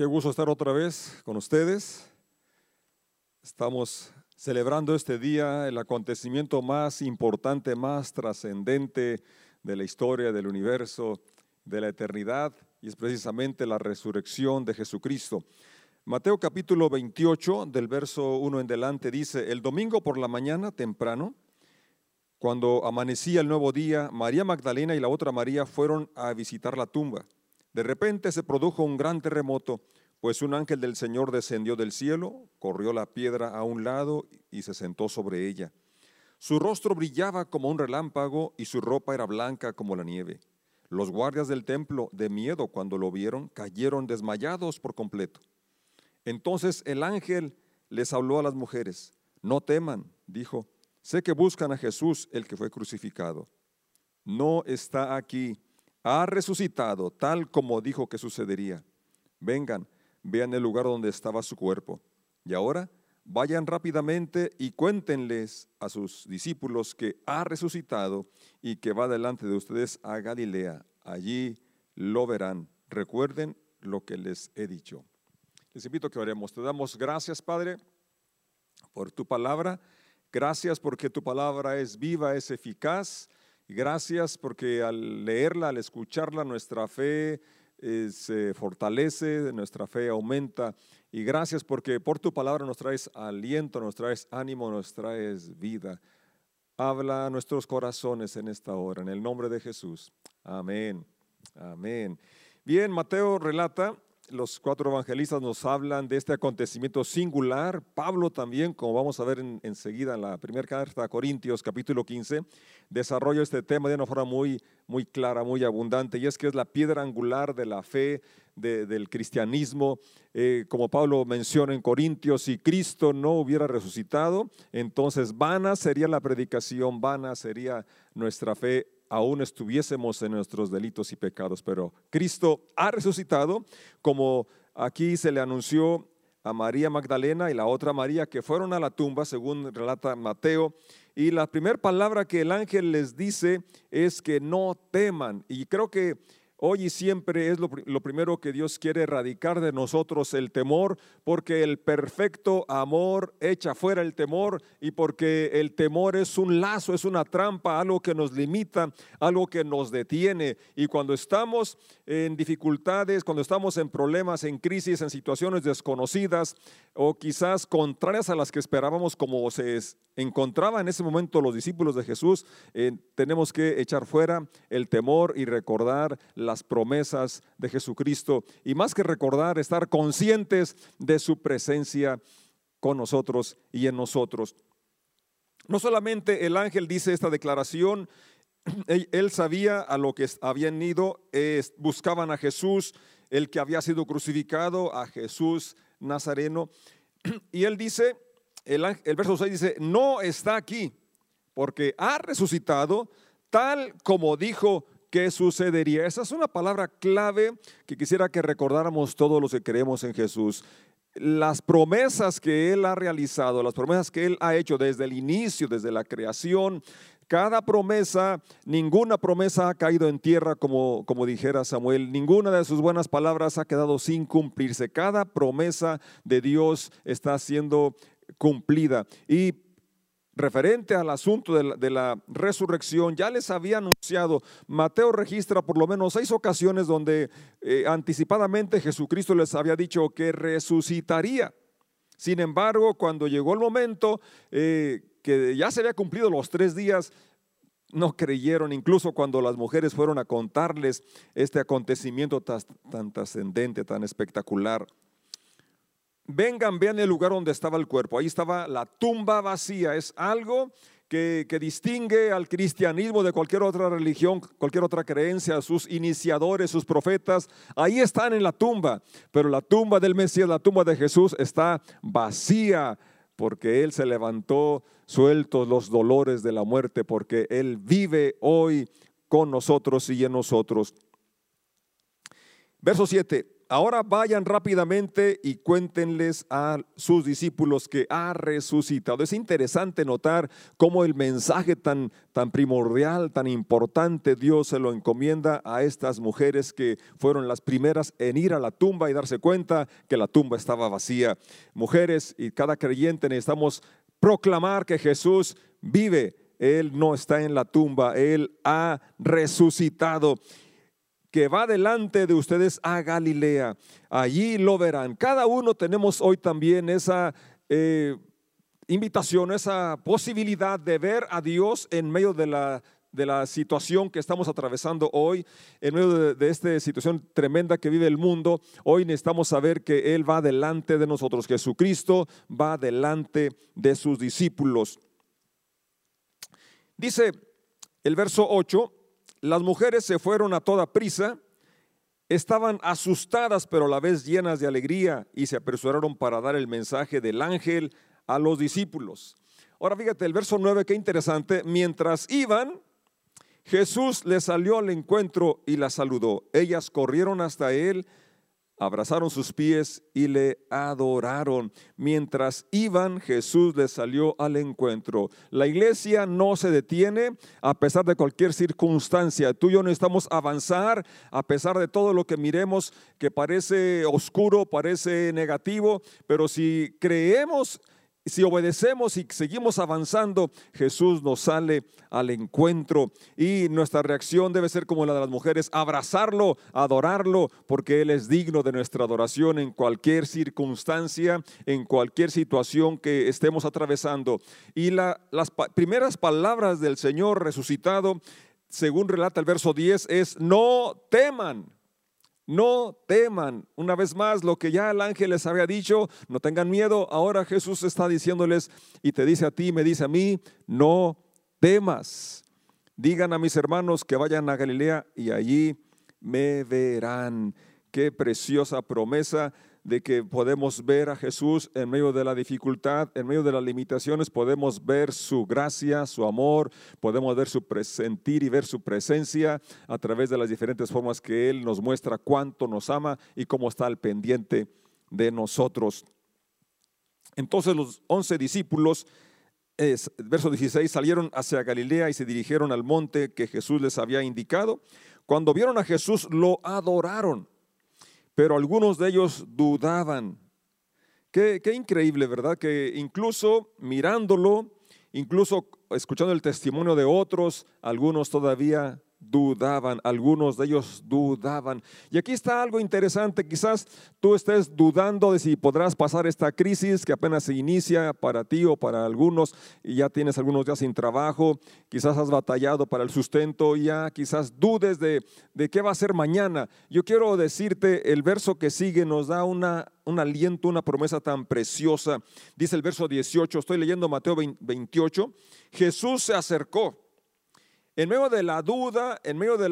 Qué gusto estar otra vez con ustedes. Estamos celebrando este día el acontecimiento más importante, más trascendente de la historia del universo, de la eternidad, y es precisamente la resurrección de Jesucristo. Mateo capítulo 28, del verso 1 en delante, dice, el domingo por la mañana temprano, cuando amanecía el nuevo día, María Magdalena y la otra María fueron a visitar la tumba. De repente se produjo un gran terremoto, pues un ángel del Señor descendió del cielo, corrió la piedra a un lado y se sentó sobre ella. Su rostro brillaba como un relámpago y su ropa era blanca como la nieve. Los guardias del templo, de miedo cuando lo vieron, cayeron desmayados por completo. Entonces el ángel les habló a las mujeres. No teman, dijo, sé que buscan a Jesús, el que fue crucificado. No está aquí ha resucitado tal como dijo que sucedería. Vengan, vean el lugar donde estaba su cuerpo. Y ahora vayan rápidamente y cuéntenles a sus discípulos que ha resucitado y que va delante de ustedes a Galilea. Allí lo verán. Recuerden lo que les he dicho. Les invito a que oremos. Te damos gracias, Padre, por tu palabra. Gracias porque tu palabra es viva, es eficaz Gracias porque al leerla, al escucharla, nuestra fe eh, se fortalece, nuestra fe aumenta. Y gracias porque por tu palabra nos traes aliento, nos traes ánimo, nos traes vida. Habla a nuestros corazones en esta hora, en el nombre de Jesús. Amén. Amén. Bien, Mateo relata los cuatro evangelistas nos hablan de este acontecimiento singular. Pablo también, como vamos a ver enseguida en la primera carta a Corintios, capítulo 15, desarrolla este tema de una forma muy, muy clara, muy abundante, y es que es la piedra angular de la fe, del cristianismo. Eh, como Pablo menciona en Corintios, si Cristo no hubiera resucitado, entonces vana sería la predicación, vana sería nuestra fe aún estuviésemos en nuestros delitos y pecados, pero Cristo ha resucitado, como aquí se le anunció a María Magdalena y la otra María que fueron a la tumba, según relata Mateo. Y la primera palabra que el ángel les dice es que no teman. Y creo que Hoy y siempre es lo, primero que Dios quiere erradicar de nosotros el temor, porque el perfecto amor echa fuera el temor y porque el temor es un lazo, es una trampa, algo que nos limita, algo que nos detiene. Y cuando estamos en dificultades, cuando estamos en problemas, en crisis, en situaciones desconocidas o quizás contrarias a las que esperábamos, como se encontraba en ese momento los discípulos de Jesús, eh, tenemos que echar fuera el temor y recordar la las promesas de Jesucristo y más que recordar, estar conscientes de su presencia con nosotros y en nosotros. No solamente el ángel dice esta declaración, él sabía a lo que habían ido, buscaban a Jesús, el que había sido crucificado, a Jesús Nazareno. Y él dice, el, el verso 6 dice, no está aquí, porque ha resucitado tal como dijo ¿qué sucedería? Esa es una palabra clave que quisiera que recordáramos todos los que creemos en Jesús. Las promesas que Él ha realizado, las promesas que Él ha hecho desde el inicio, desde la creación, cada promesa, ninguna promesa ha caído en tierra, como, como dijera Samuel, ninguna de sus buenas palabras ha quedado sin cumplirse. Cada promesa de Dios está siendo cumplida. Y referente al asunto de la, resurrección, ya les había anunciado, Mateo registra por lo menos seis ocasiones donde eh, anticipadamente Jesucristo les había dicho que resucitaría. Sin embargo, cuando llegó el momento eh, que ya se había cumplido los tres días, no creyeron, incluso cuando las mujeres fueron a contarles este acontecimiento tan trascendente, tan espectacular. Vengan, vean el lugar donde estaba el cuerpo. Ahí estaba la tumba vacía. Es algo que, distingue al cristianismo de cualquier otra religión, cualquier otra creencia, sus iniciadores, sus profetas, ahí están en la tumba, pero la tumba del Mesías, la tumba de Jesús está vacía porque Él se levantó sueltos los dolores de la muerte, porque Él vive hoy con nosotros y en nosotros. Verso 7. Ahora vayan rápidamente y cuéntenles a sus discípulos que ha resucitado. Es interesante notar cómo el mensaje tan, tan primordial, tan importante, Dios se lo encomienda a estas mujeres que fueron las primeras en ir a la tumba y darse cuenta que la tumba estaba vacía. Mujeres y cada creyente necesitamos proclamar que Jesús vive. Él no está en la tumba, Él ha resucitado que va delante de ustedes a Galilea. Allí lo verán. Cada uno tenemos hoy también esa eh, invitación, esa posibilidad de ver a Dios en medio de la, de la situación que estamos atravesando hoy, en medio de, de, esta situación tremenda que vive el mundo. Hoy necesitamos saber que Él va delante de nosotros. Jesucristo va delante de sus discípulos. Dice el verso 8 las mujeres se fueron a toda prisa, estaban asustadas pero a la vez llenas de alegría y se apresuraron para dar el mensaje del ángel a los discípulos. Ahora fíjate el verso 9, qué interesante. Mientras iban, Jesús les salió al encuentro y las saludó. Ellas corrieron hasta él abrazaron sus pies y le adoraron. Mientras iban, Jesús les salió al encuentro. La iglesia no se detiene a pesar de cualquier circunstancia. Tú y yo necesitamos avanzar a pesar de todo lo que miremos que parece oscuro, parece negativo, pero si creemos si obedecemos y seguimos avanzando, Jesús nos sale al encuentro y nuestra reacción debe ser como la de las mujeres, abrazarlo, adorarlo, porque Él es digno de nuestra adoración en cualquier circunstancia, en cualquier situación que estemos atravesando. Y las primeras palabras del Señor resucitado, según relata el verso 10, es, no teman. No teman. Una vez más, lo que ya el ángel les había dicho, no tengan miedo. Ahora Jesús está diciéndoles y te dice a ti, me dice a mí, no temas. Digan a mis hermanos que vayan a Galilea y allí me verán. Qué preciosa promesa de que podemos ver a Jesús en medio de la dificultad, en medio de las limitaciones, podemos ver su gracia, su amor, podemos ver su sentir y ver su presencia a través de las diferentes formas que Él nos muestra cuánto nos ama y cómo está al pendiente de nosotros. Entonces los once discípulos, es, verso 16, salieron hacia Galilea y se dirigieron al monte que Jesús les había indicado. Cuando vieron a Jesús, lo adoraron pero algunos de ellos dudaban. Qué, increíble, ¿verdad? Que incluso mirándolo, incluso escuchando el testimonio de otros, algunos todavía dudaban, algunos de ellos dudaban. Y aquí está algo interesante, quizás tú estés dudando de si podrás pasar esta crisis que apenas se inicia para ti o para algunos y ya tienes algunos días sin trabajo, quizás has batallado para el sustento, ya quizás dudes de, de qué va a ser mañana. Yo quiero decirte, el verso que sigue nos da una, un aliento, una promesa tan preciosa. Dice el verso 18, estoy leyendo Mateo 28, Jesús se acercó en medio de la duda, en medio de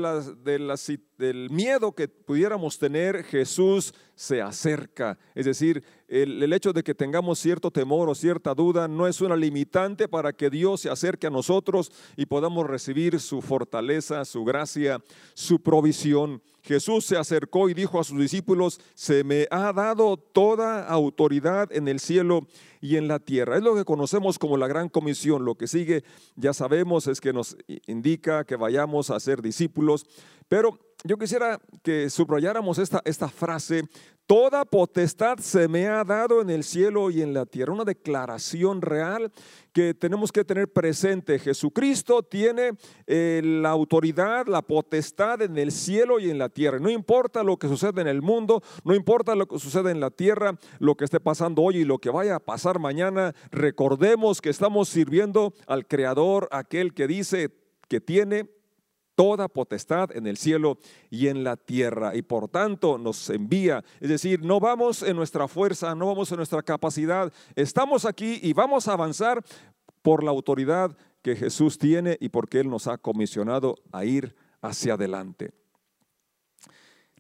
del miedo que pudiéramos tener, Jesús se acerca. Es decir, el, hecho de que tengamos cierto temor o cierta duda no es una limitante para que Dios se acerque a nosotros y podamos recibir su fortaleza, su gracia, su provisión. Jesús se acercó y dijo a sus discípulos, se me ha dado toda autoridad en el cielo y en la tierra. Es lo que conocemos como la gran comisión. Lo que sigue, ya sabemos, es que nos indica que vayamos a ser discípulos. Pero yo quisiera que subrayáramos esta, esta frase, toda potestad se me ha dado en el cielo y en la tierra. Una declaración real que tenemos que tener presente. Jesucristo tiene eh, la autoridad, la potestad en el cielo y en la tierra. No importa lo que sucede en el mundo, no importa lo que sucede en la tierra, lo que esté pasando hoy y lo que vaya a pasar mañana, recordemos que estamos sirviendo al Creador, aquel que dice que tiene toda potestad en el cielo y en la tierra. Y por tanto nos envía. Es decir, no vamos en nuestra fuerza, no vamos en nuestra capacidad. Estamos aquí y vamos a avanzar por la autoridad que Jesús tiene y porque Él nos ha comisionado a ir hacia adelante.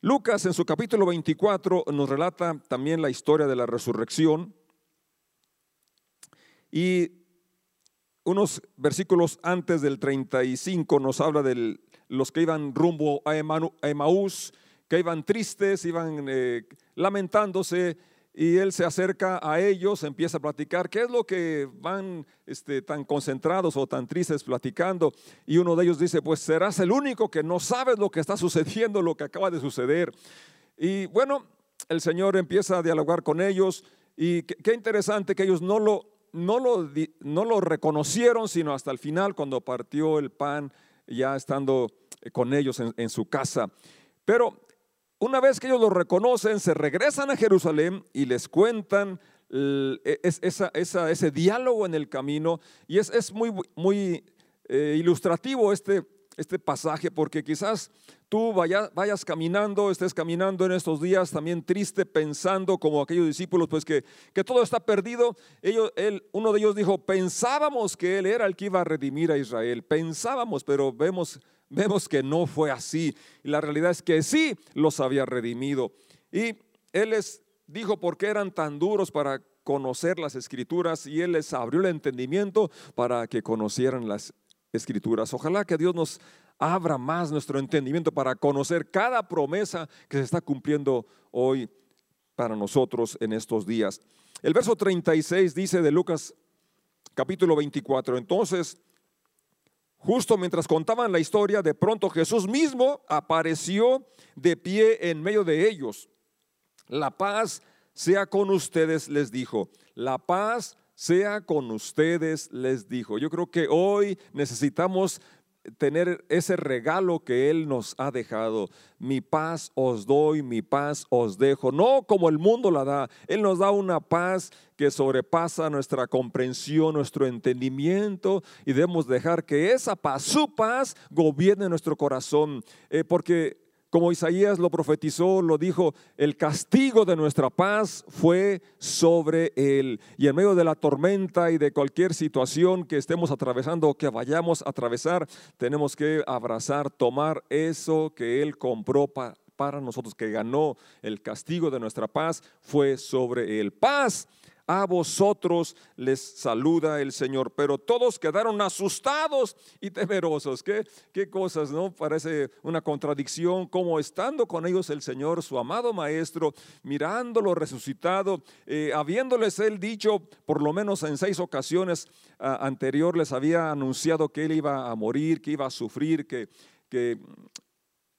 Lucas en su capítulo 24 nos relata también la historia de la resurrección y unos versículos antes del 35 nos habla de los que iban rumbo a Emaús, que iban tristes, iban eh, lamentándose, y él se acerca a ellos, empieza a platicar, ¿qué es lo que van este, tan concentrados o tan tristes platicando? Y uno de ellos dice, pues serás el único que no sabes lo que está sucediendo, lo que acaba de suceder. Y bueno, el Señor empieza a dialogar con ellos y qué, interesante que ellos no lo, no, lo, no lo reconocieron, sino hasta el final cuando partió el pan, ya estando con ellos en, su casa. Pero una vez que ellos lo reconocen, se regresan a Jerusalén y les cuentan e, ese diálogo en el camino. Y es, muy, muy eh, ilustrativo este, este pasaje porque quizás tú vayas, caminando, estés caminando en estos días también triste, pensando como aquellos discípulos, pues que, que todo está perdido. Ellos, él, uno de ellos dijo, pensábamos que Él era el que iba a redimir a Israel, pensábamos, pero vemos Vemos que no fue así. Y la realidad es que sí los había redimido. Y Él les dijo por qué eran tan duros para conocer las escrituras y Él les abrió el entendimiento para que conocieran las escrituras. Ojalá que Dios nos abra más nuestro entendimiento para conocer cada promesa que se está cumpliendo hoy para nosotros en estos días. El verso 36 dice de Lucas capítulo 24, entonces Justo mientras contaban la historia, de pronto Jesús mismo apareció de pie en medio de ellos. La paz sea con ustedes, les dijo. La paz sea con ustedes, les dijo. Yo creo que hoy necesitamos tener ese regalo que Él nos ha dejado. Mi paz os doy, mi paz os dejo. No como el mundo la da. Él nos da una paz que sobrepasa nuestra comprensión, nuestro entendimiento y debemos dejar que esa paz, su paz, gobierne nuestro corazón. Eh, porque como Isaías lo profetizó, lo dijo, el castigo de nuestra paz fue sobre él. Y en medio de la tormenta y de cualquier situación que estemos atravesando o que vayamos a atravesar, tenemos que abrazar, tomar eso que él compró para nosotros, que ganó el castigo de nuestra paz, fue sobre él. Paz a vosotros les saluda el Señor. Pero todos quedaron asustados y temerosos. ¿Qué, qué cosas, no? Parece una contradicción, como estando con ellos el Señor, su amado Maestro, mirándolo resucitado, eh, habiéndoles él dicho, por lo menos en seis ocasiones ah, anterior, les había anunciado que él iba a morir, que iba a sufrir, que, que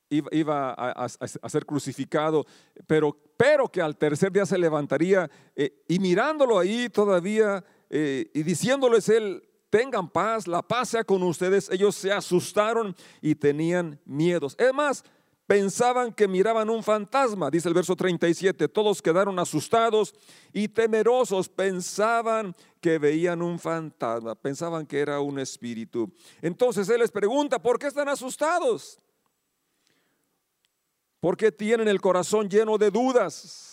iba a, ser crucificado, pero, pero que al tercer día se levantaría eh, y mirándolo ahí todavía eh, y diciéndoles él, tengan paz, la paz sea con ustedes, ellos se asustaron y tenían miedos. Es más, pensaban que miraban un fantasma, dice el verso 37, todos quedaron asustados y temerosos, pensaban que veían un fantasma, pensaban que era un espíritu. Entonces Él les pregunta, ¿por qué están asustados? Porque tienen el corazón lleno de dudas.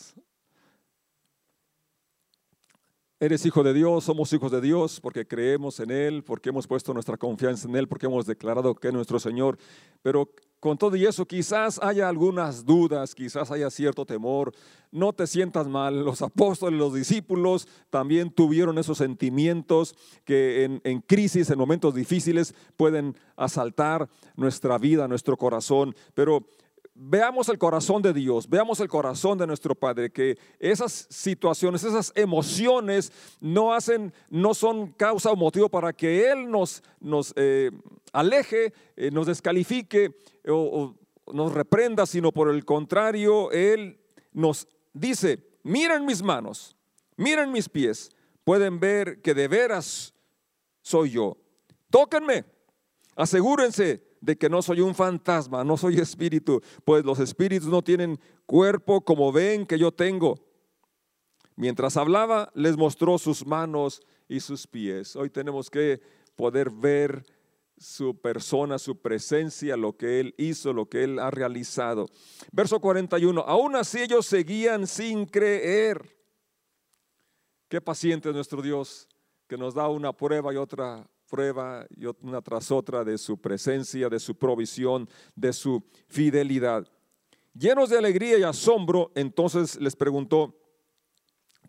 Eres hijo de Dios, somos hijos de Dios porque creemos en Él, porque hemos puesto nuestra confianza en Él, porque hemos declarado que es nuestro Señor. Pero con todo y eso quizás haya algunas dudas, quizás haya cierto temor. No te sientas mal. Los apóstoles, los discípulos también tuvieron esos sentimientos que en, en crisis, en momentos difíciles, pueden asaltar nuestra vida, nuestro corazón. Pero veamos el corazón de Dios, veamos el corazón de nuestro Padre, que esas situaciones, esas emociones no hacen, no son causa o motivo para que Él nos, nos eh, aleje, eh, nos descalifique o, o nos reprenda, sino por el contrario, Él nos dice, miren mis manos, miren mis pies, pueden ver que de veras soy yo. Tóquenme, asegúrense de que no soy un fantasma, no soy espíritu, pues los espíritus no tienen cuerpo como ven que yo tengo. Mientras hablaba, les mostró sus manos y sus pies. Hoy tenemos que poder ver su persona, su presencia, lo que Él hizo, lo que Él ha realizado. Verso 41, aún así ellos seguían sin creer. Qué paciente es nuestro Dios, que nos da una prueba y otra prueba una tras otra de su presencia, de su provisión, de su fidelidad. Llenos de alegría y asombro, entonces les preguntó,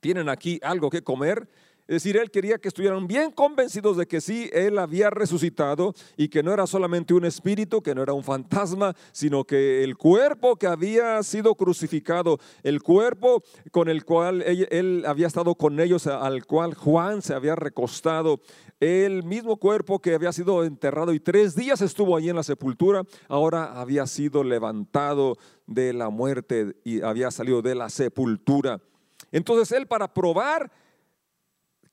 ¿tienen aquí algo que comer? Es decir, él quería que estuvieran bien convencidos de que sí, él había resucitado y que no era solamente un espíritu, que no era un fantasma, sino que el cuerpo que había sido crucificado, el cuerpo con el cual él, había estado con ellos, al cual Juan se había recostado, el mismo cuerpo que había sido enterrado y tres días estuvo allí en la sepultura, ahora había sido levantado de la muerte y había salido de la sepultura. Entonces él para probar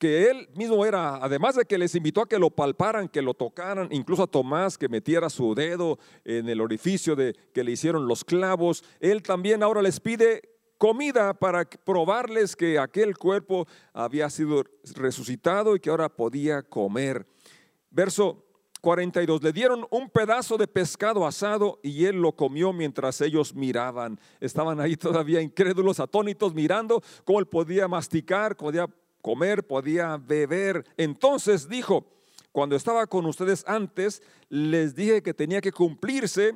él mismo era, además de que les invitó a que lo palparan, que lo tocaran, incluso a Tomás que metiera su dedo en el orificio de que le hicieron los clavos, él también ahora les pide comida para probarles que aquel cuerpo había sido resucitado y que ahora podía comer. Verso 42, le dieron un pedazo de pescado asado y él lo comió mientras ellos miraban. Estaban ahí todavía incrédulos, atónitos, mirando cómo él podía masticar, podía comer, podía beber. Entonces dijo, cuando estaba con ustedes antes, les dije que tenía que cumplirse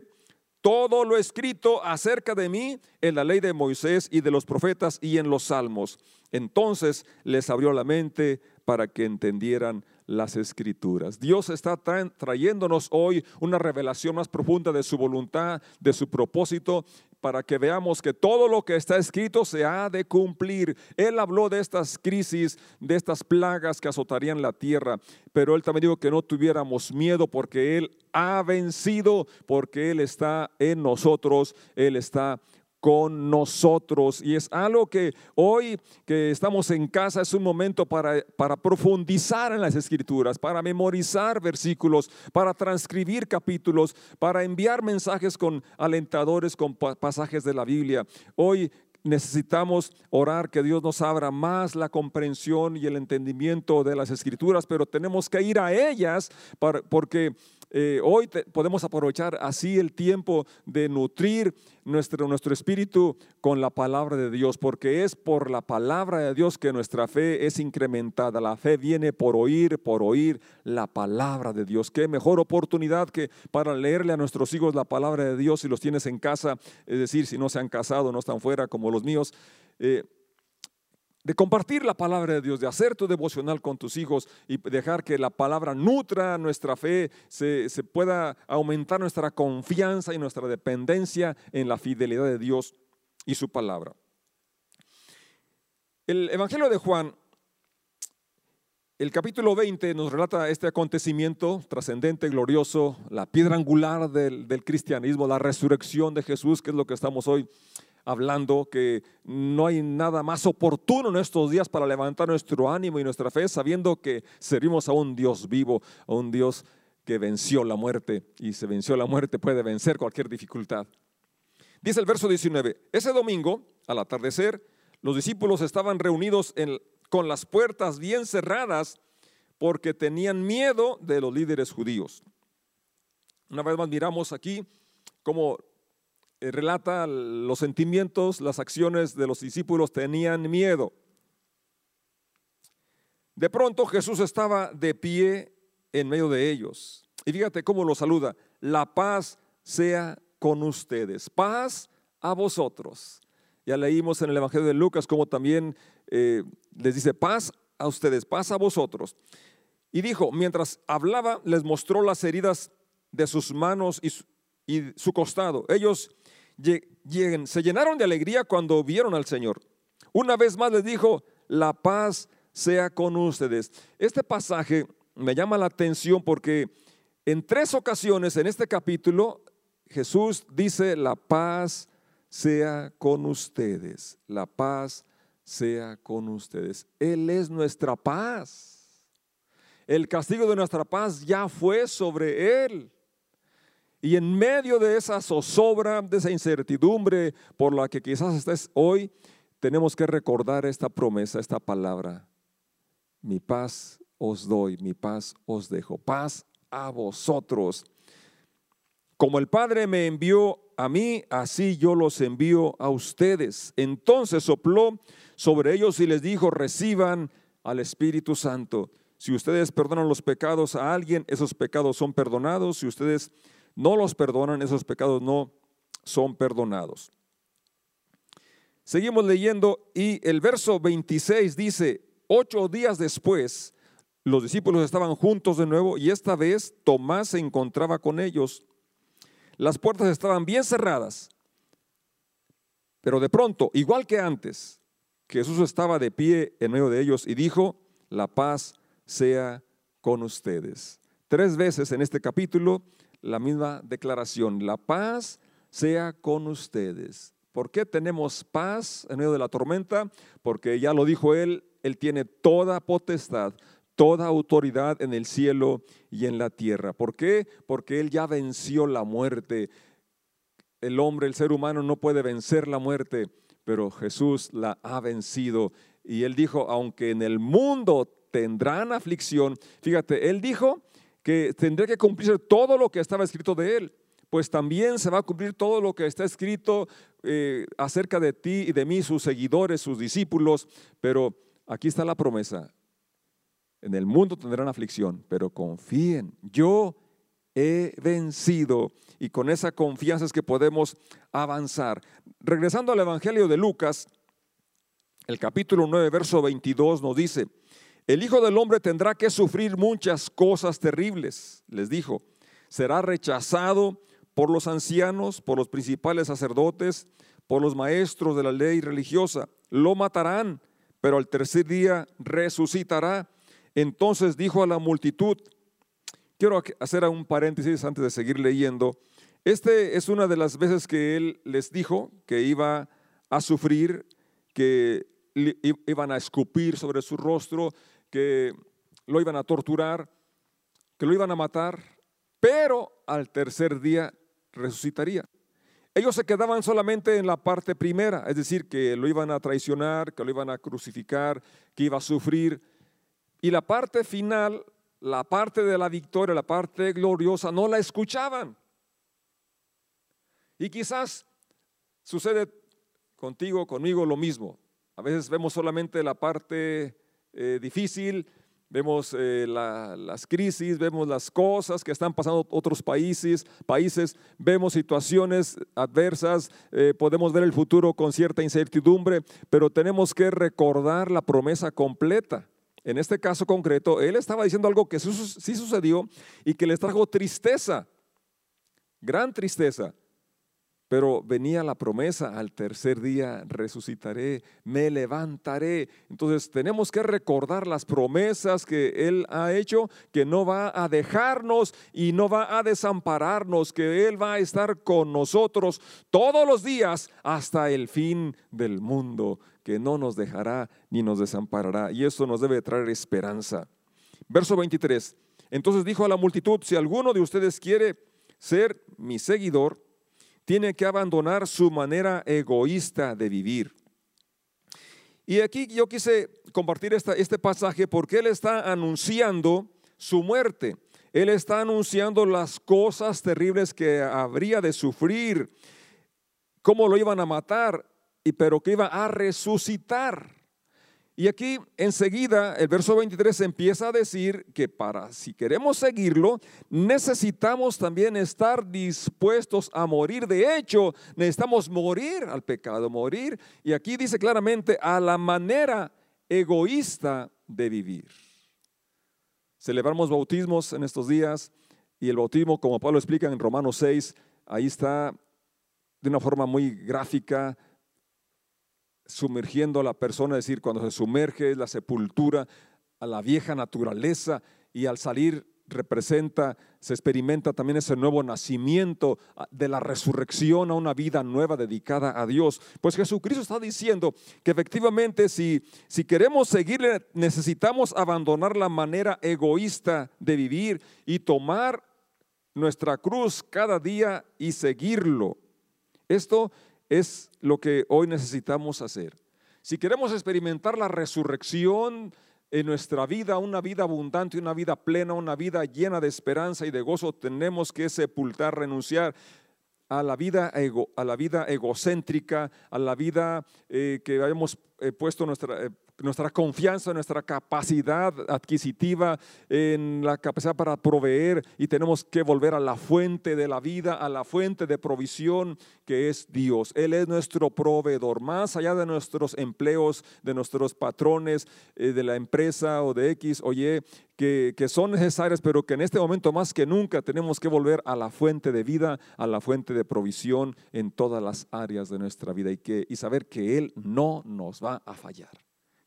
todo lo escrito acerca de mí en la ley de Moisés y de los profetas y en los salmos. Entonces les abrió la mente para que entendieran las escrituras. Dios está trayéndonos hoy una revelación más profunda de su voluntad, de su propósito, para que veamos que todo lo que está escrito se ha de cumplir. Él habló de estas crisis, de estas plagas que azotarían la tierra, pero él también dijo que no tuviéramos miedo porque Él ha vencido, porque Él está en nosotros, Él está con nosotros. Y es algo que hoy que estamos en casa es un momento para, para profundizar en las escrituras, para memorizar versículos, para transcribir capítulos, para enviar mensajes con alentadores, con pasajes de la Biblia. Hoy necesitamos orar que Dios nos abra más la comprensión y el entendimiento de las escrituras, pero tenemos que ir a ellas porque eh, hoy podemos aprovechar así el tiempo de nutrir nuestro, nuestro espíritu con la palabra de Dios, porque es por la palabra de Dios que nuestra fe es incrementada. La fe viene por oír, por oír la palabra de Dios. Qué mejor oportunidad que para leerle a nuestros hijos la palabra de Dios si los tienes en casa, es decir, si no se han casado, no están fuera como los míos. Eh, de compartir la palabra de Dios, de hacer tu devocional con tus hijos y dejar que la palabra nutra nuestra fe, se, pueda aumentar nuestra confianza y nuestra dependencia en la fidelidad de Dios y su palabra. El Evangelio de Juan, el capítulo 20 nos relata este acontecimiento trascendente, glorioso, la piedra angular del, del cristianismo, la resurrección de Jesús, que es lo que estamos hoy hablando que no hay nada más oportuno en estos días para levantar nuestro ánimo y nuestra fe, sabiendo que servimos a un Dios vivo, a un Dios que venció la muerte y se venció la muerte puede vencer cualquier dificultad. Dice el verso 19, ese domingo, al atardecer, los discípulos estaban reunidos con las puertas bien cerradas porque tenían miedo de los líderes judíos. Una vez más miramos aquí cómo eh, relata los sentimientos, las acciones de los discípulos, tenían miedo. De pronto Jesús estaba de pie en medio de ellos. Y fíjate cómo lo saluda. La paz sea con ustedes. Paz a vosotros. Ya leímos en el Evangelio de Lucas como también eh, les dice paz a ustedes, paz a vosotros. Y dijo, mientras hablaba, les mostró las heridas de sus manos y y su costado. Ellos se llenaron de alegría cuando vieron al Señor. Una vez más les dijo, la paz sea con ustedes. Este pasaje me llama la atención porque en tres ocasiones en este capítulo Jesús dice, la paz sea con ustedes, la paz sea con ustedes. Él es nuestra paz. El castigo de nuestra paz ya fue sobre Él. Y en medio de esa zozobra, de esa incertidumbre por la que quizás estés hoy, tenemos que recordar esta promesa, esta palabra. Mi paz os doy, mi paz os dejo, paz a vosotros. Como el Padre me envió a mí, así yo los envío a ustedes. Entonces sopló sobre ellos y les dijo, reciban al Espíritu Santo. Si ustedes perdonan los pecados a alguien, esos pecados son perdonados. Si ustedes no los perdonan, esos pecados no son perdonados. Seguimos leyendo y el verso 26 dice, ocho días después, los discípulos estaban juntos de nuevo y esta vez Tomás se encontraba con ellos. Las puertas estaban bien cerradas, pero de pronto, igual que antes, Jesús estaba de pie en medio de ellos y dijo, la paz sea con ustedes. Tres veces en este capítulo la misma declaración, la paz sea con ustedes. ¿Por qué tenemos paz en medio de la tormenta? Porque ya lo dijo él, él tiene toda potestad, toda autoridad en el cielo y en la tierra. ¿Por qué? Porque él ya venció la muerte. El hombre, el ser humano no puede vencer la muerte, pero Jesús la ha vencido. Y él dijo, aunque en el mundo tendrán aflicción, fíjate, él dijo que tendría que cumplirse todo lo que estaba escrito de él pues también se va a cumplir todo lo que está escrito eh, acerca de ti y de mí, sus seguidores, sus discípulos. Pero aquí está la promesa. En el mundo tendrán aflicción, pero confíen, yo he vencido. Y con esa confianza es que podemos avanzar. Regresando al Evangelio de Lucas, el capítulo 9, verso 22 nos dice, el Hijo del Hombre tendrá que sufrir muchas cosas terribles, les dijo. Será rechazado por los ancianos, por los principales sacerdotes, por los maestros de la ley religiosa. Lo matarán, pero al tercer día resucitará. Entonces dijo a la multitud, quiero hacer un paréntesis antes de seguir leyendo. Este es una de las veces que él les dijo que iba a sufrir, que iban a escupir sobre su rostro, que lo iban a torturar, que lo iban a matar, pero al tercer día resucitaría. Ellos se quedaban solamente en la parte primera, es decir, que lo iban a traicionar, que lo iban a crucificar, que iba a sufrir. Y la parte final, la parte de la victoria, la parte gloriosa, no la escuchaban. Y quizás sucede contigo, conmigo lo mismo. A veces vemos solamente la parte eh, difícil, vemos eh, las crisis, vemos las cosas que están pasando otros países, países vemos situaciones adversas, eh, podemos ver el futuro con cierta incertidumbre, pero tenemos que recordar la promesa completa. En este caso concreto, él estaba diciendo algo que sí sucedió y que les trajo tristeza, gran tristeza. Pero venía la promesa, al tercer día resucitaré, me levantaré. Entonces tenemos que recordar las promesas que Él ha hecho, que no va a dejarnos y no va a desampararnos, que Él va a estar con nosotros todos los días hasta el fin del mundo, que no nos dejará ni nos desamparará. Y eso nos debe traer esperanza. Verso 23. Entonces dijo a la multitud, si alguno de ustedes quiere ser mi seguidor, tiene que abandonar su manera egoísta de vivir. Y aquí yo quise compartir esta, este pasaje porque él está anunciando su muerte. Él está anunciando las cosas terribles que habría de sufrir, cómo lo iban a matar, y pero que iba a resucitar. Y aquí enseguida el verso 23 empieza a decir que para si queremos seguirlo, necesitamos también estar dispuestos a morir. De hecho, necesitamos morir al pecado, morir. Y aquí dice claramente a la manera egoísta de vivir. Celebramos bautismos en estos días y el bautismo, como Pablo explica en Romanos 6, ahí está de una forma muy gráfica sumergiendo a la persona, es decir, cuando se sumerge es la sepultura a la vieja naturaleza y al salir representa, se experimenta también ese nuevo nacimiento ah, de la resurrección a una vida nueva dedicada a Dios. Pues Jesucristo está diciendo que efectivamente si, si queremos seguirle necesitamos abandonar la manera egoísta de vivir y tomar nuestra cruz cada día y seguirlo. Esto es lo que hoy necesitamos hacer. Si queremos experimentar la resurrección en nuestra vida, una vida abundante, una vida plena, una vida llena de esperanza y de gozo, tenemos que sepultar, renunciar a la vida, ego, a la vida egocéntrica, a la vida eh, que hemos puesto nuestra, eh, nuestra confianza, nuestra capacidad adquisitiva, en la capacidad para proveer y tenemos que volver a la fuente de la vida, a la fuente de provisión que es Dios. Él es nuestro proveedor, más allá de nuestros empleos, de nuestros patrones, eh, de la empresa o de X o Y, que, que, son necesarias, pero que en este momento más que nunca tenemos que volver a la fuente de vida, a la fuente de provisión en todas las áreas de nuestra vida y, que, y saber que Él no nos va a fallar,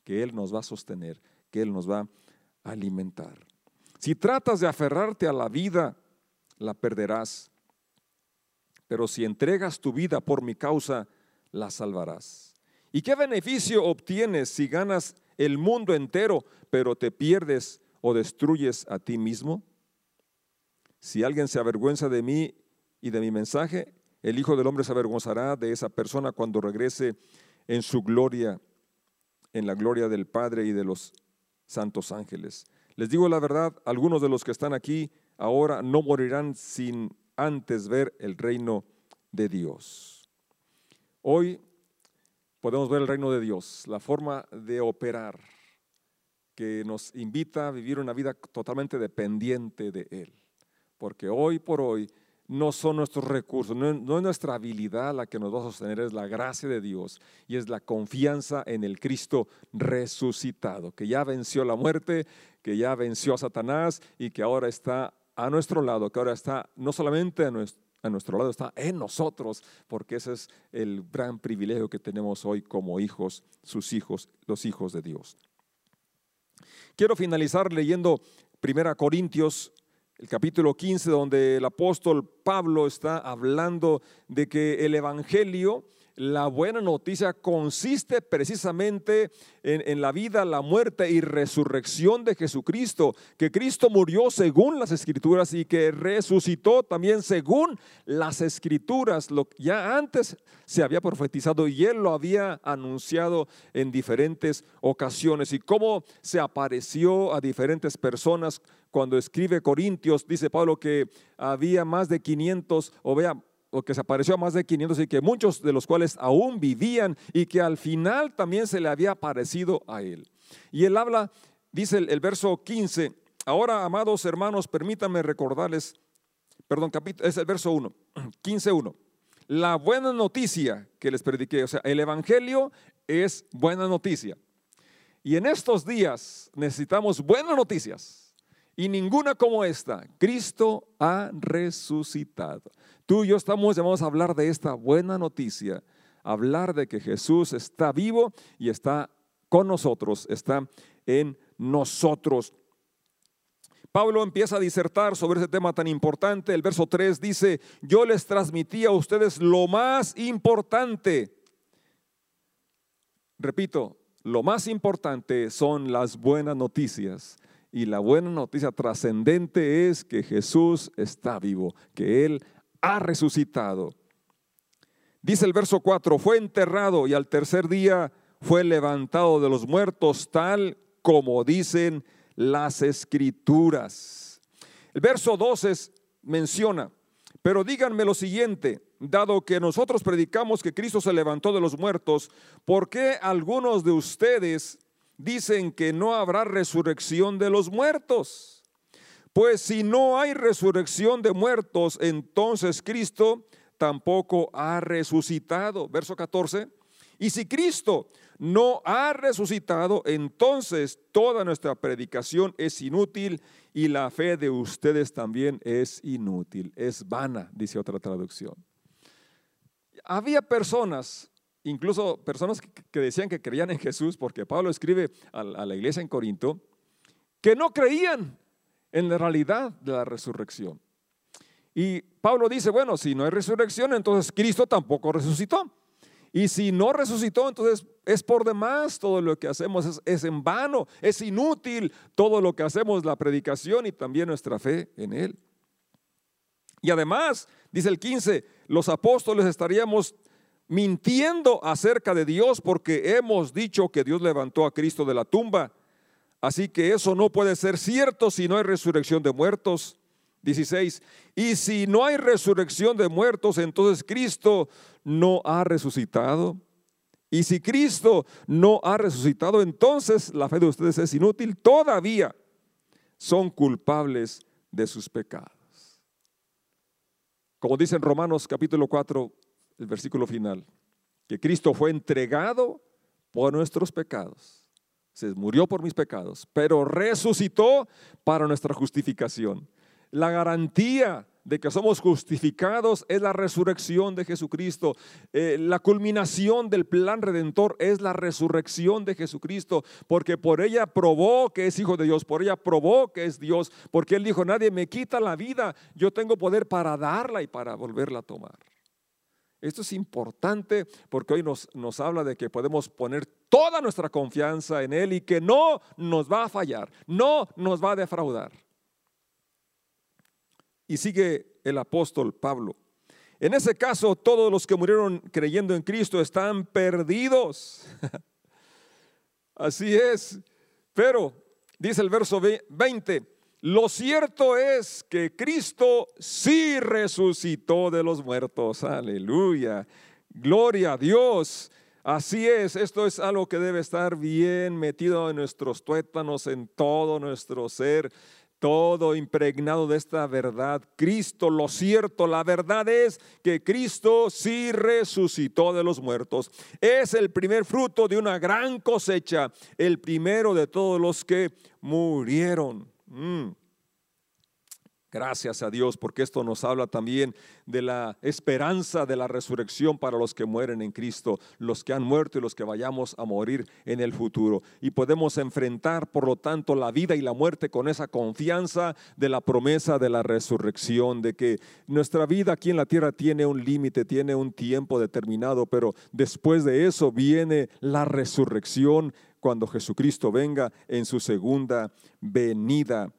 que Él nos va a sostener, que Él nos va a alimentar. Si tratas de aferrarte a la vida, la perderás, pero si entregas tu vida por mi causa, la salvarás. ¿Y qué beneficio obtienes si ganas el mundo entero, pero te pierdes o destruyes a ti mismo? Si alguien se avergüenza de mí y de mi mensaje, el Hijo del Hombre se avergonzará de esa persona cuando regrese en su gloria, en la gloria del Padre y de los santos ángeles. Les digo la verdad, algunos de los que están aquí ahora no morirán sin antes ver el reino de Dios. Hoy podemos ver el reino de Dios, la forma de operar que nos invita a vivir una vida totalmente dependiente de Él. Porque hoy por hoy no son nuestros recursos, no, es nuestra habilidad la que nos va a sostener, es la gracia de Dios y es la confianza en el Cristo resucitado, que ya venció la muerte, que ya venció a Satanás y que ahora está a nuestro lado, que ahora está no solamente a nuestro, lado, está en nosotros, porque ese es el gran privilegio que tenemos hoy como hijos, sus hijos, los hijos de Dios. Quiero finalizar leyendo 1 Corintios, el capítulo 15, donde el apóstol Pablo está hablando de que el Evangelio la buena noticia consiste precisamente en, la vida, la muerte y resurrección de Jesucristo, que Cristo murió según las escrituras y que resucitó también según las escrituras. Lo ya antes se había profetizado y él lo había anunciado en diferentes ocasiones y cómo se apareció a diferentes personas cuando escribe Corintios, dice Pablo que había más de 500, o vea, o que se apareció a más de 500 y que muchos de los cuales aún vivían y que al final también se le había aparecido a él. Y él habla, dice el, verso 15, ahora amados hermanos, permítanme recordarles, perdón, capítulo, es el verso 1, 15.1, la buena noticia que les prediqué, o sea, el Evangelio es buena noticia. Y en estos días necesitamos buenas noticias y ninguna como esta. Cristo ha resucitado. Tú y yo estamos llamados a hablar de esta buena noticia, hablar de que Jesús está vivo y está con nosotros, está en nosotros. Pablo empieza a disertar sobre ese tema tan importante. El verso 3 dice, yo les transmití a ustedes lo más importante. Repito, lo más importante son las buenas noticias. Y la buena noticia trascendente es que Jesús está vivo, que Él ha resucitado. Dice el verso 4, fue enterrado y al tercer día fue levantado de los muertos, tal como dicen las escrituras. El verso 12 menciona, pero díganme lo siguiente, dado que nosotros predicamos que Cristo se levantó de los muertos, ¿por qué algunos de ustedes dicen que no habrá resurrección de los muertos? Pues si no hay resurrección de muertos, entonces Cristo tampoco ha resucitado. Verso 14. Y si Cristo no ha resucitado, entonces toda nuestra predicación es inútil y la fe de ustedes también es inútil, es vana, dice otra traducción. Había personas, incluso personas que decían que creían en Jesús, porque Pablo escribe a la iglesia en Corinto, que no creían en la realidad de la resurrección. Y Pablo dice, bueno, si no hay resurrección, entonces Cristo tampoco resucitó. Y si no resucitó, entonces es por demás todo lo que hacemos, es, en vano, es inútil todo lo que hacemos, la predicación y también nuestra fe en Él. Y además, dice el 15, los apóstoles estaríamos mintiendo acerca de Dios porque hemos dicho que Dios levantó a Cristo de la tumba. Así que eso no puede ser cierto si no hay resurrección de muertos. 16. Y si no hay resurrección de muertos, entonces Cristo no ha resucitado. Y si Cristo no ha resucitado, entonces la fe de ustedes es inútil. Todavía son culpables de sus pecados. Como dice en Romanos capítulo 4, el versículo final, que Cristo fue entregado por nuestros pecados. Se murió por mis pecados, pero resucitó para nuestra justificación. La garantía de que somos justificados es la resurrección de Jesucristo. Eh, la culminación del plan redentor es la resurrección de Jesucristo, porque por ella probó que es hijo de Dios, por ella probó que es Dios, porque Él dijo, nadie me quita la vida, yo tengo poder para darla y para volverla a tomar. Esto es importante porque hoy nos, nos habla de que podemos poner toda nuestra confianza en Él y que no nos va a fallar, no nos va a defraudar. Y sigue el apóstol Pablo. En ese caso, todos los que murieron creyendo en Cristo están perdidos. Así es. Pero, dice el verso 20, lo cierto es que Cristo sí resucitó de los muertos. Aleluya. Gloria a Dios. Así es, esto es algo que debe estar bien metido en nuestros tuétanos, en todo nuestro ser todo impregnado de esta verdad. Cristo, lo cierto, la verdad es que Cristo sí resucitó de los muertos. Es el primer fruto de una gran cosecha, el primero de todos los que murieron. Mm. Gracias a Dios, porque esto nos habla también de la esperanza de la resurrección para los que mueren en Cristo, los que han muerto y los que vayamos a morir en el futuro. Y podemos enfrentar, por lo tanto, la vida y la muerte con esa confianza de la promesa de la resurrección, de que nuestra vida aquí en la tierra tiene un límite, tiene un tiempo determinado, pero después de eso viene la resurrección cuando Jesucristo venga en su segunda venida.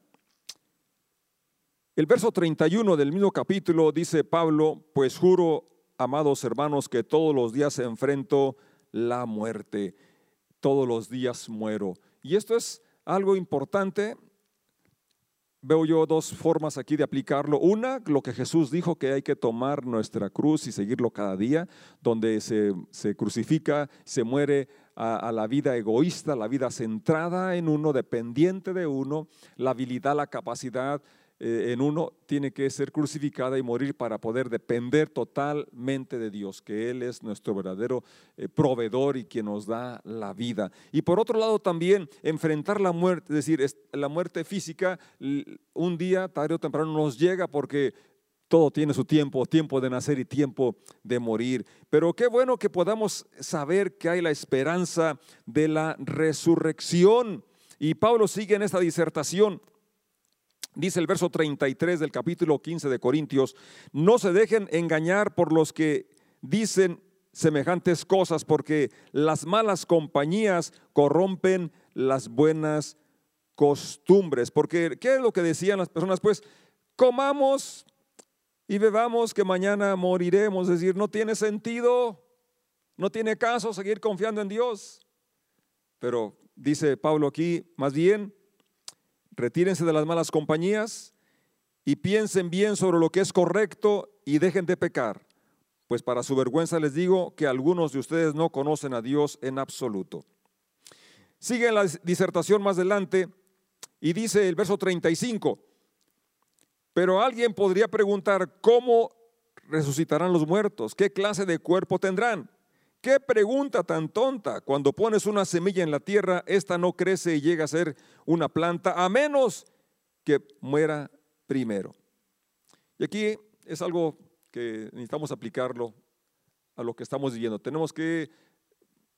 El verso 31 del mismo capítulo dice Pablo, pues juro, amados hermanos, que todos los días enfrento la muerte, todos los días muero. Y esto es algo importante. Veo yo dos formas aquí de aplicarlo. Una, lo que Jesús dijo, que hay que tomar nuestra cruz y seguirlo cada día, donde se, crucifica, se muere a, la vida egoísta, la vida centrada en uno, dependiente de uno, la habilidad, la capacidad eh, en uno tiene que ser crucificada y morir para poder depender totalmente de Dios, que Él es nuestro verdadero eh, proveedor y quien nos da la vida. Y por otro lado también enfrentar la muerte, es decir, la muerte física, un día, tarde o temprano, nos llega porque todo tiene su tiempo, tiempo de nacer y tiempo de morir. Pero qué bueno que podamos saber que hay la esperanza de la resurrección. Y Pablo sigue en esta disertación Dice el verso 33 del capítulo 15 de Corintios, no se dejen engañar por los que dicen semejantes cosas, porque las malas compañías corrompen las buenas costumbres. Porque, ¿qué es lo que decían las personas? Pues, comamos y bebamos que mañana moriremos. Es decir, no tiene sentido, no tiene caso seguir confiando en Dios. Pero dice Pablo aquí, más bien, retírense de las malas compañías y piensen bien sobre lo que es correcto y dejen de pecar, pues para su vergüenza les digo que algunos de ustedes no conocen a Dios en absoluto. Sigue la disertación más adelante y dice el verso 35, pero alguien podría preguntar, ¿cómo resucitarán los muertos? ¿Qué clase de cuerpo tendrán? ¿Qué pregunta tan tonta? Cuando pones una semilla en la tierra, esta no crece y llega a ser una planta, a menos que muera primero. Y aquí es algo que necesitamos aplicarlo a lo que estamos viviendo. Tenemos que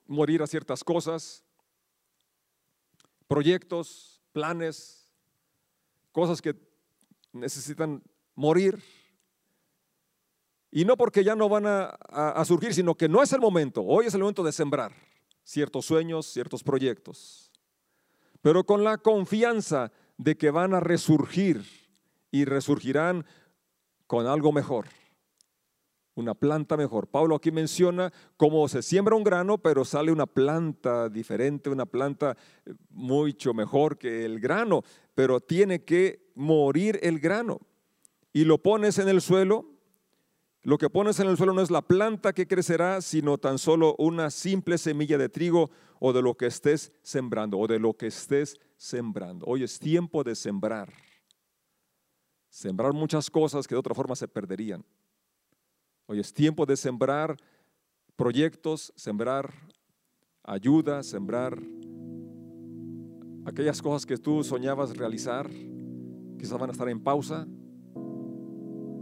morir a ciertas cosas, proyectos, planes, cosas que necesitan morir y no porque ya no van a, surgir, sino que no es el momento. Hoy es el momento de sembrar ciertos sueños, ciertos proyectos. Pero con la confianza de que van a resurgir y resurgirán con algo mejor una planta mejor. Pablo aquí menciona cómo se siembra un grano, pero sale una planta diferente, una planta eh, mucho mejor que el grano, pero tiene que morir el grano. Y lo pones en el suelo Lo que pones en el suelo no es la planta que crecerá, sino tan solo una simple semilla de trigo o de lo que estés sembrando, o de lo que estés sembrando. Hoy es tiempo de sembrar. Sembrar muchas cosas que de otra forma se perderían. Hoy es tiempo de sembrar proyectos, sembrar ayuda, sembrar aquellas cosas que tú soñabas realizar, quizás van a estar en pausa,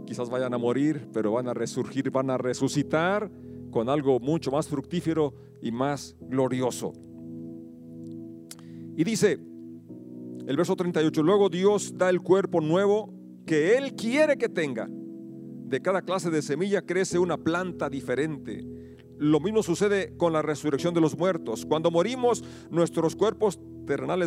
quizás vayan a morir, pero van a resurgir, van a resucitar con algo mucho más fructífero y más glorioso. Y dice el verso 38, luego Dios da el cuerpo nuevo que Él quiere que tenga. De cada clase de semilla crece una planta diferente. Lo mismo sucede con la resurrección de los muertos. Cuando morimos, nuestros cuerpos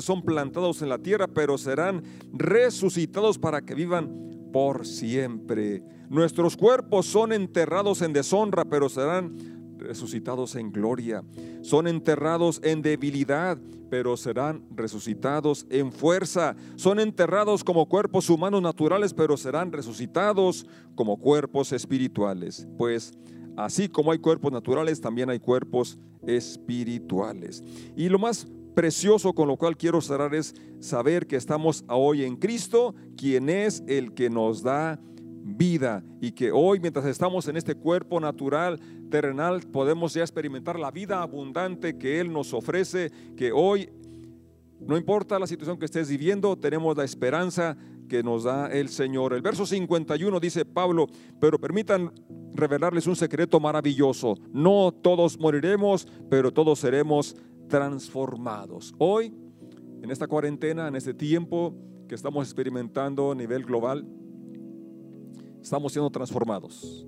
son plantados en la tierra, pero serán resucitados para que vivan por siempre. Nuestros cuerpos son enterrados en deshonra, pero serán resucitados en gloria. Son enterrados en debilidad, pero serán resucitados en fuerza. Son enterrados como cuerpos humanos naturales, pero serán resucitados como cuerpos espirituales. Pues así como hay cuerpos naturales, también hay cuerpos espirituales. Y lo más precioso con lo cual quiero cerrar es saber que estamos hoy en Cristo, quien es el que nos da vida y que hoy mientras estamos en este cuerpo natural, terrenal, podemos ya experimentar la vida abundante que Él nos ofrece, que hoy, no importa la situación que estés viviendo, tenemos la esperanza que nos da el Señor. El verso 51 dice Pablo, pero permitan revelarles un secreto maravilloso. No todos moriremos, pero todos seremos transformados. Hoy, en esta cuarentena, en este tiempo que estamos experimentando a nivel global, estamos siendo transformados.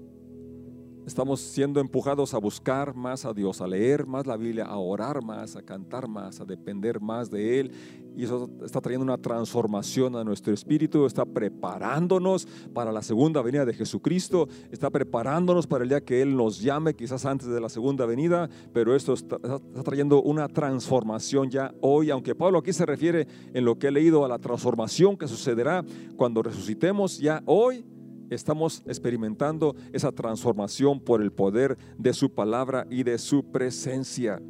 Estamos siendo empujados a buscar más a Dios, a leer más la Biblia, a orar más, a cantar más, a depender más de Él. Y eso está trayendo una transformación a nuestro espíritu, está preparándonos para la segunda venida de Jesucristo, está preparándonos para el día que Él nos llame, quizás antes de la segunda venida, pero esto está, trayendo una transformación ya hoy, aunque Pablo aquí se refiere en lo que he leído a la transformación que sucederá cuando resucitemos ya hoy estamos experimentando esa transformación por el poder de su palabra y de su presencia.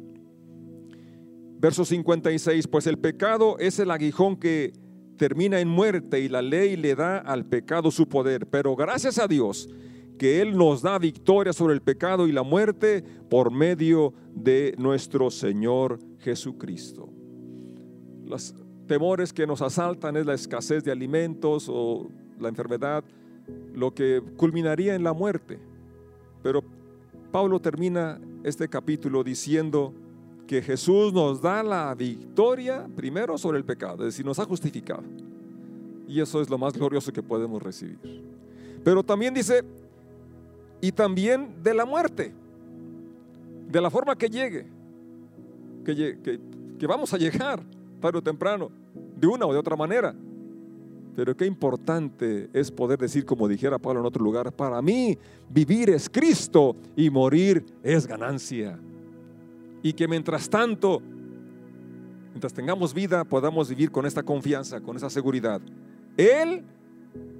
Verso 56, pues el pecado es el aguijón que termina en muerte y la ley le da al pecado su poder, pero gracias a Dios que Él nos da victoria sobre el pecado y la muerte por medio de nuestro Señor Jesucristo. Los temores que nos asaltan es la escasez de alimentos o la enfermedad, lo que culminaría en la muerte. Pero Pablo termina este capítulo diciendo que Jesús nos da la victoria primero sobre el pecado, es decir, nos ha justificado. Y eso es lo más glorioso que podemos recibir. Pero también dice, y también de la muerte, de la forma que llegue, que, vamos a llegar tarde o temprano, de una o de otra manera. Pero qué importante es poder decir, como dijera Pablo en otro lugar, para mí vivir es Cristo y morir es ganancia. Y que mientras tanto, mientras tengamos vida, podamos vivir con esta confianza, con esa seguridad. Él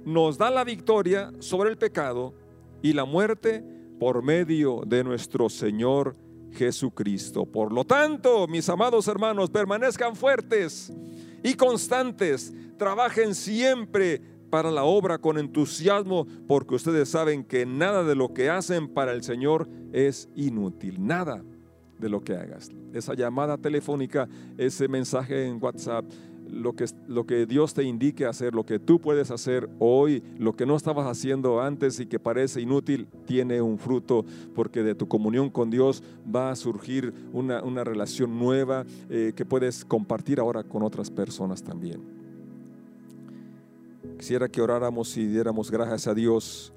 nos da la victoria sobre el pecado y la muerte por medio de nuestro Señor Jesucristo. Por lo tanto, mis amados hermanos, permanezcan fuertes y constantes, trabajen siempre para la obra con entusiasmo, porque ustedes saben que nada de lo que hacen para el Señor es inútil, nada de lo que hagas. Esa llamada telefónica, ese mensaje en WhatsApp, lo que, lo que Dios te indique hacer, lo que tú puedes hacer hoy, lo que no estabas haciendo antes y que parece inútil, tiene un fruto, porque de tu comunión con Dios va a surgir una, relación nueva eh, que puedes compartir ahora con otras personas también. Quisiera que oráramos y diéramos gracias a Dios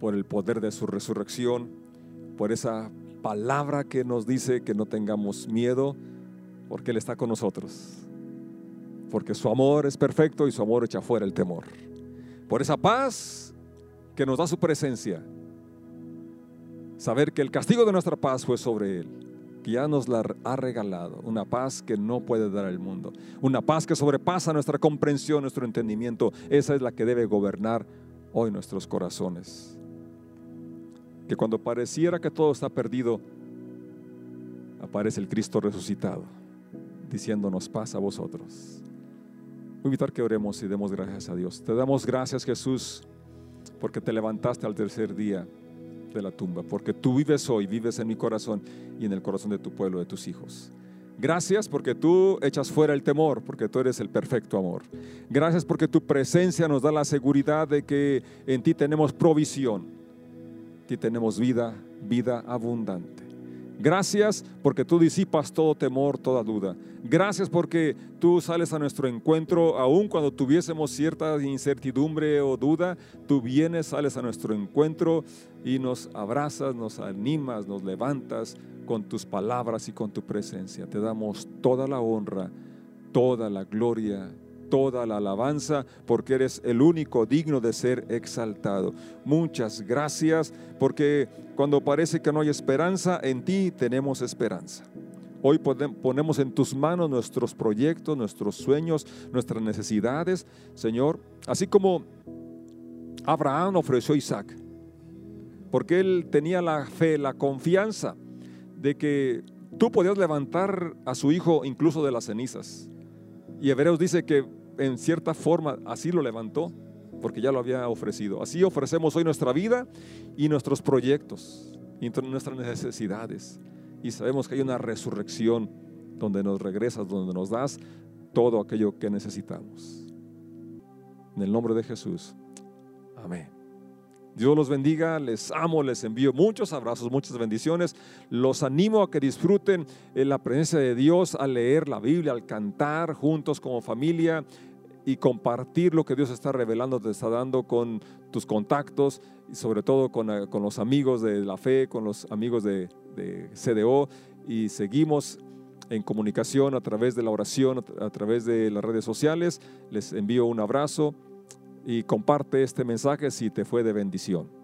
por el poder de su resurrección, por esa palabra que nos dice que no tengamos miedo, porque Él está con nosotros porque su amor es perfecto y su amor echa fuera el temor. Por esa paz que nos da su presencia, saber que el castigo de nuestra paz fue sobre Él, que ya nos la ha regalado, una paz que no puede dar el mundo, una paz que sobrepasa nuestra comprensión, nuestro entendimiento, esa es la que debe gobernar hoy nuestros corazones. que cuando pareciera que todo está perdido, aparece el Cristo resucitado, diciéndonos paz a vosotros. Voy a invitar que oremos y demos gracias a Dios. Te damos gracias Jesús porque te levantaste al tercer día de la tumba, porque tú vives hoy, vives en mi corazón y en el corazón de tu pueblo, de tus hijos. Gracias porque tú echas fuera el temor, porque tú eres el perfecto amor. Gracias porque tu presencia nos da la seguridad de que en ti tenemos provisión, en ti tenemos vida, vida abundante. Gracias porque tú disipas todo temor, toda duda. Gracias porque tú sales a nuestro encuentro, aun cuando tuviésemos cierta incertidumbre o duda, tú vienes, sales a nuestro encuentro y nos abrazas, nos animas, nos levantas con tus palabras y con tu presencia. Te damos toda la honra, toda la gloria toda la alabanza porque eres el único digno de ser exaltado. Muchas gracias porque cuando parece que no hay esperanza, en ti tenemos esperanza. Hoy ponemos en tus manos nuestros proyectos, nuestros sueños, nuestras necesidades, Señor, así como Abraham ofreció a Isaac, porque él tenía la fe, la confianza de que tú podías levantar a su hijo incluso de las cenizas. Y Hebreos dice que en cierta forma así lo levantó, porque ya lo había ofrecido. Así ofrecemos hoy nuestra vida y nuestros proyectos y nuestras necesidades. Y sabemos que hay una resurrección donde nos regresas, donde nos das todo aquello que necesitamos. En el nombre de Jesús. Amén. Dios los bendiga, les amo, les envío muchos abrazos, muchas bendiciones. Los animo a que disfruten la presencia de Dios al leer la Biblia, al cantar juntos como familia y compartir lo que Dios está revelando, te está dando con tus contactos y sobre todo con, eh, con los amigos de la fe, con los amigos de, de, CDO y seguimos en comunicación a través de la oración, a través de las redes sociales. Les envío un abrazo y comparte este mensaje si te fue de bendición.